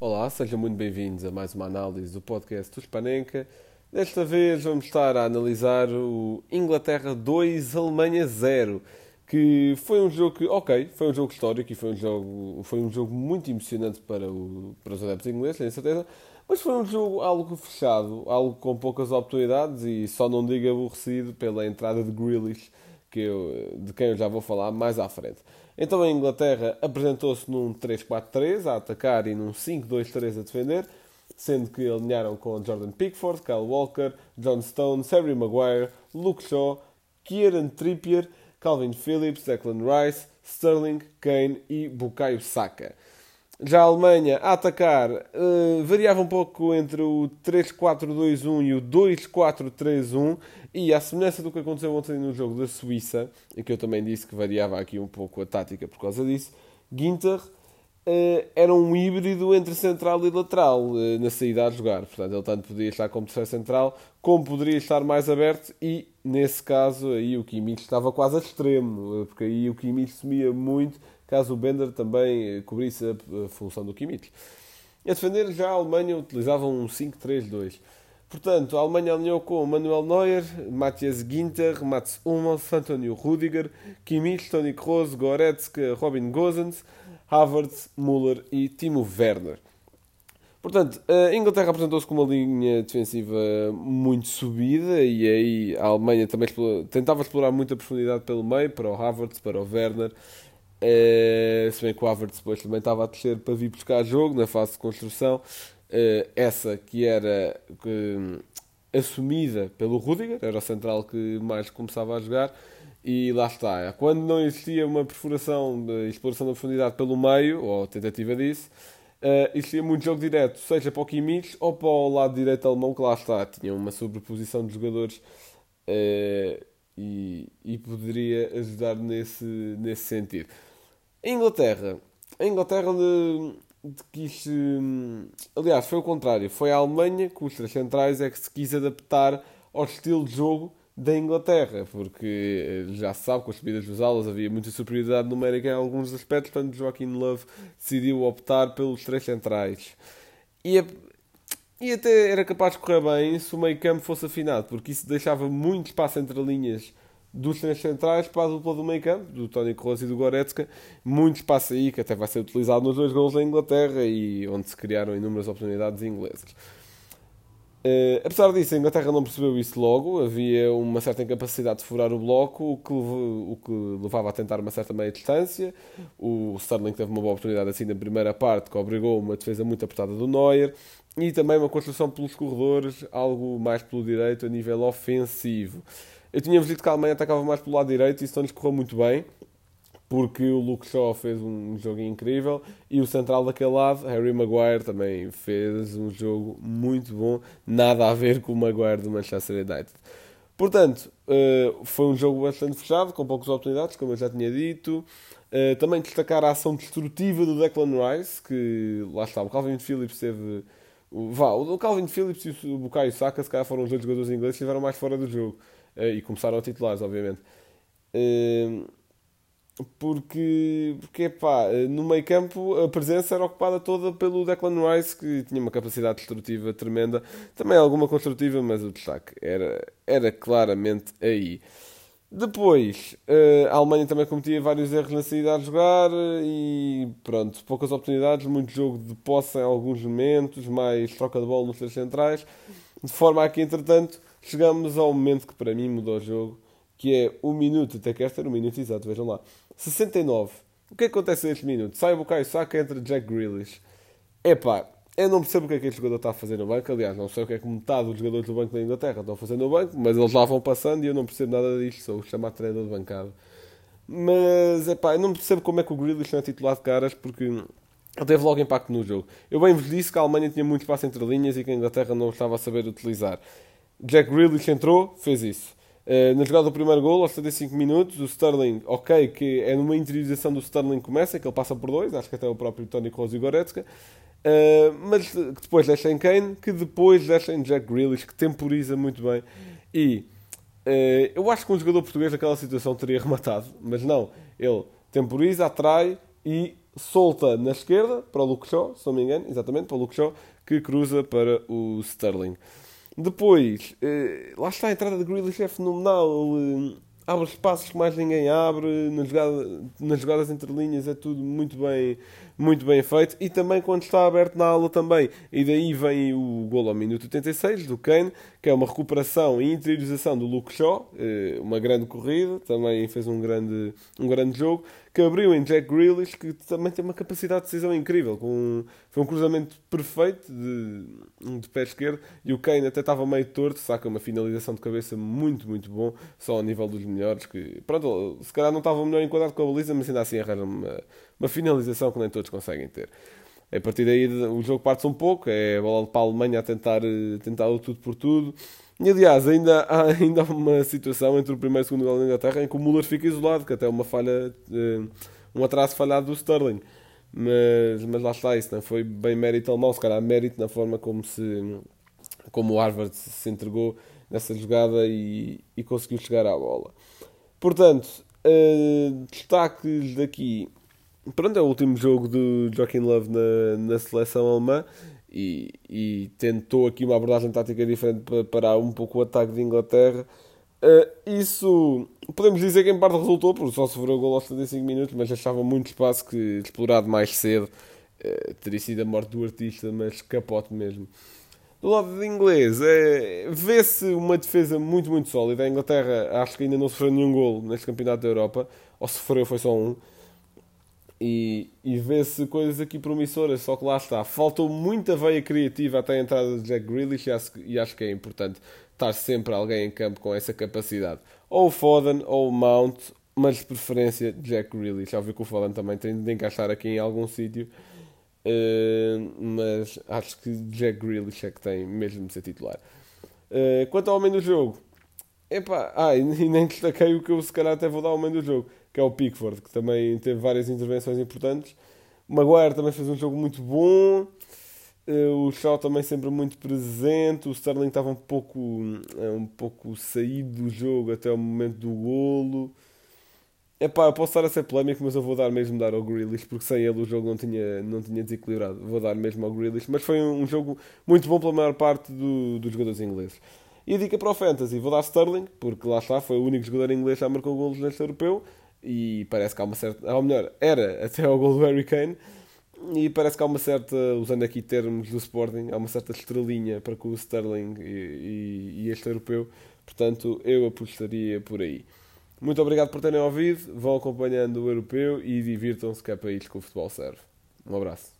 Olá, sejam muito bem-vindos a mais uma análise do podcast do Spanenka. Desta vez vamos estar a analisar o Inglaterra 2, Alemanha 0, que foi um jogo que, ok, foi um jogo histórico e foi um jogo, foi um jogo muito emocionante para, o, para os adeptos ingleses, tenho certeza, mas foi um jogo algo fechado, algo com poucas oportunidades e só não digo aborrecido pela entrada de Grealish, que eu, de quem eu já vou falar mais à frente. Então a Inglaterra apresentou-se num 3-4-3 a atacar e num 5-2-3 a defender, sendo que alinharam com Jordan Pickford, Kyle Walker, John Stones, Harry Maguire, Luke Shaw, Kieran Trippier, Calvin Phillips, Declan Rice, Sterling, Kane e Bukayo Saka. Já a Alemanha a atacar uh, variava um pouco entre o 3-4-2-1 e o 2-4-3-1 e à semelhança do que aconteceu ontem no jogo da Suíça, em que eu também disse que variava aqui um pouco a tática por causa disso, Ginter uh, era um híbrido entre central e lateral uh, na saída a jogar. Portanto, ele tanto podia estar como terceiro central, como poderia estar mais aberto e, nesse caso, aí o Kimmich estava quase a extremo, porque aí o Kimmich sumia muito caso o Bender também eh, cobrisse a função do Kimmich. A defender já a Alemanha utilizava um 5-3-2. Portanto, a Alemanha alinhou com Manuel Neuer, Matthias Ginter, Mats Hummels, Antonio Rudiger, Kimmich, Toni Kroos, Goretzka, Robin Gosens, Havertz, Müller e Timo Werner. Portanto, a Inglaterra apresentou-se com uma linha defensiva muito subida e aí a Alemanha também tentava explorar muita profundidade pelo meio, para o Havertz, para o Werner Uh, se bem que o Havertz depois também estava a descer para vir buscar jogo na fase de construção. Uh, essa que era que, assumida pelo Rudiger, era o central que mais começava a jogar. E lá está. Quando não existia uma perfuração de exploração da profundidade pelo meio, ou tentativa disso, uh, existia muito jogo direto, seja para o Kimmich ou para o lado direito alemão, que lá está. Tinha uma sobreposição de jogadores e, e poderia ajudar nesse, nesse sentido. A Inglaterra. A Inglaterra de, de quis. Hum, aliás, foi o contrário. Foi a Alemanha, com os três centrais, é que se quis adaptar ao estilo de jogo da Inglaterra, porque eh, já se sabe, com as subidas dos alas havia muita superioridade numérica em alguns aspectos, portanto Joaquim Love decidiu optar pelos três centrais. E, e até era capaz de correr bem se o meio campo fosse afinado, porque isso deixava muito espaço entre linhas dos três centrais para a dupla do meio campo, do Tony Kroos e do Goretzka. Muito espaço aí, que até vai ser utilizado nos dois gols da Inglaterra e onde se criaram inúmeras oportunidades inglesas. Uh, apesar disso, a Inglaterra não percebeu isso logo, havia uma certa incapacidade de furar o bloco, o que, levou, o que levava a tentar uma certa meia distância. O Sterling teve uma boa oportunidade assim na primeira parte, que obrigou uma defesa muito apertada do Neuer, e também uma construção pelos corredores, algo mais pelo direito a nível ofensivo. Eu tinha-vos dito que a Alemanha atacava mais pelo lado direito e isso não lhes correu muito bem, porque o Luke Shaw fez um jogo incrível e o central daquele lado, Harry Maguire, também fez um jogo muito bom, nada a ver com o Maguire do Manchester United. Portanto, eh, foi um jogo bastante fechado, com poucas oportunidades, como eu já tinha dito. Eh, também destacar a ação destrutiva do Declan Rice, que lá está, o Calvin Phillips teve. Vá, o Calvin Phillips e o Bukayo Saka, se calhar foram os dois jogadores ingleses que estiveram mais fora do jogo. Eh, e começaram a titulares, obviamente. Ehm, porque, porque pá, eh, no meio campo a presença era ocupada toda pelo Declan Rice, que tinha uma capacidade destrutiva tremenda, também alguma construtiva, mas o destaque era, era claramente aí. Depois, eh, a Alemanha também cometia vários erros na saída a jogar e pronto, poucas oportunidades, muito jogo de posse em alguns momentos, mais troca de bola nos três centrais, de forma a que, entretanto, chegamos ao momento que para mim mudou o jogo, que é o minuto, até que este era o minuto exato, vejam lá. 69. O que, é que acontece neste minuto? Sai o Bukayo Saka, entra Jack Grealish. Epá, eu não percebo o que é que este jogador está a fazer no banco. Aliás, não sei o que é que metade dos jogadores do banco da Inglaterra estão a fazer no banco, mas eles lá vão passando e eu não percebo nada disto. Sou o chamado treinador de bancada. Mas, epá, eu não percebo como é que o Grealish não é titular de caras, porque teve logo impacto no jogo. Eu bem vos disse que a Alemanha tinha muito espaço entre linhas e que a Inglaterra não estava a saber utilizar. Jack Grealish entrou, fez isso. Uh, na jogada do primeiro gol, aos 75 minutos, o Sterling, ok, que é numa interiorização do Sterling começa, que ele passa por dois, acho que até o próprio Tony Kroos e Goretzka, uh, mas que depois deixa em Kane, que depois deixa em Jack Grealish, que temporiza muito bem. E uh, eu acho que um jogador português naquela situação teria rematado, mas não, ele temporiza, atrai e solta na esquerda para o Luke Shaw, se não me engano, exatamente, para o Luke Shaw, que cruza para o Sterling. Depois, eh, lá está a entrada de Grealish é fenomenal. Ele, eh, abre espaços que mais ninguém abre, nas jogadas, nas jogadas entre linhas é tudo muito bem, muito bem feito e também quando está aberto na aula também. E daí vem o gol ao minuto 86 do Kane, que é uma recuperação e interiorização do Luke Shaw, eh, uma grande corrida, também fez um grande, um grande jogo que abriu em Jack Grealish, que também tem uma capacidade de decisão incrível. Com, foi um cruzamento perfeito de, de pé esquerdo e o Kane até estava meio torto, saca uma finalização de cabeça muito, muito bom, só ao nível dos melhores. Que, pronto, se calhar não estava melhor enquadrado com a baliza, mas ainda assim arranja uma, uma finalização que nem todos conseguem ter. A partir daí o jogo parte-se um pouco, é a bola para a Alemanha a tentar, tentar o tudo por tudo. E aliás, ainda há, ainda há uma situação entre o primeiro e o segundo gol da Inglaterra em que o Müller fica isolado, que até é uma falha, eh, um atraso falhado do Sterling. Mas, mas lá está, isso não foi bem mérito alemão, se calhar mérito na forma como, se, como o Harvard se entregou nessa jogada e, e conseguiu chegar à bola. Portanto, uh, destaques daqui. Pronto, é o último jogo do Joaquim Love na, na seleção alemã e, e, tentou aqui uma abordagem tática diferente para parar um pouco o ataque de Inglaterra. Uh, isso podemos dizer que em parte resultou, porque só sofreu o gol aos 75 minutos, mas achava muito espaço que explorado mais cedo uh, teria sido a morte do artista, mas capote mesmo. Do lado de inglês, é, vê-se uma defesa muito, muito sólida. A Inglaterra acho que ainda não sofreu nenhum gol neste Campeonato da Europa, ou sofreu foi só um e, e vê-se coisas aqui promissoras, só que lá está. Faltou muita veia criativa até a entrada de Jack Grealish e acho, e acho que é importante estar sempre alguém em campo com essa capacidade. Ou Foden ou Mount, mas de preferência Jack Grealish. Já vi que o Foden também tem de encaixar aqui em algum sítio, uh, mas acho que Jack Grealish é que tem mesmo de ser titular. Uh, quanto ao homem do jogo, epá, ah, e nem destaquei o que eu se calhar até vou dar ao homem do jogo que é o Pickford, que também teve várias intervenções importantes. O Maguire também fez um jogo muito bom. Eh, o Shaw também sempre muito presente. O Sterling estava um pouco, eh, um pouco saído do jogo até o momento do golo. Epá, eu posso estar a ser polémico, mas eu vou dar mesmo dar ao Grealish, porque sem ele o jogo não tinha, não tinha desequilibrado. Vou dar mesmo ao Grealish, mas foi um jogo muito bom pela maior parte do, dos jogadores ingleses. E a dica para o Fantasy, vou dar Sterling, porque lá está, foi o único jogador inglês que já marcou golos neste europeu e parece que há uma certa. Ou melhor, era até ao gol do Harry Kane. E parece que há uma certa, usando aqui termos do Sporting, há uma certa estrelinha para com o Sterling e, e, e este europeu. Portanto, eu apostaria por aí. Muito obrigado por terem ouvido. Vão acompanhando o europeu e divirtam-se que é para isso que o futebol serve. Um abraço.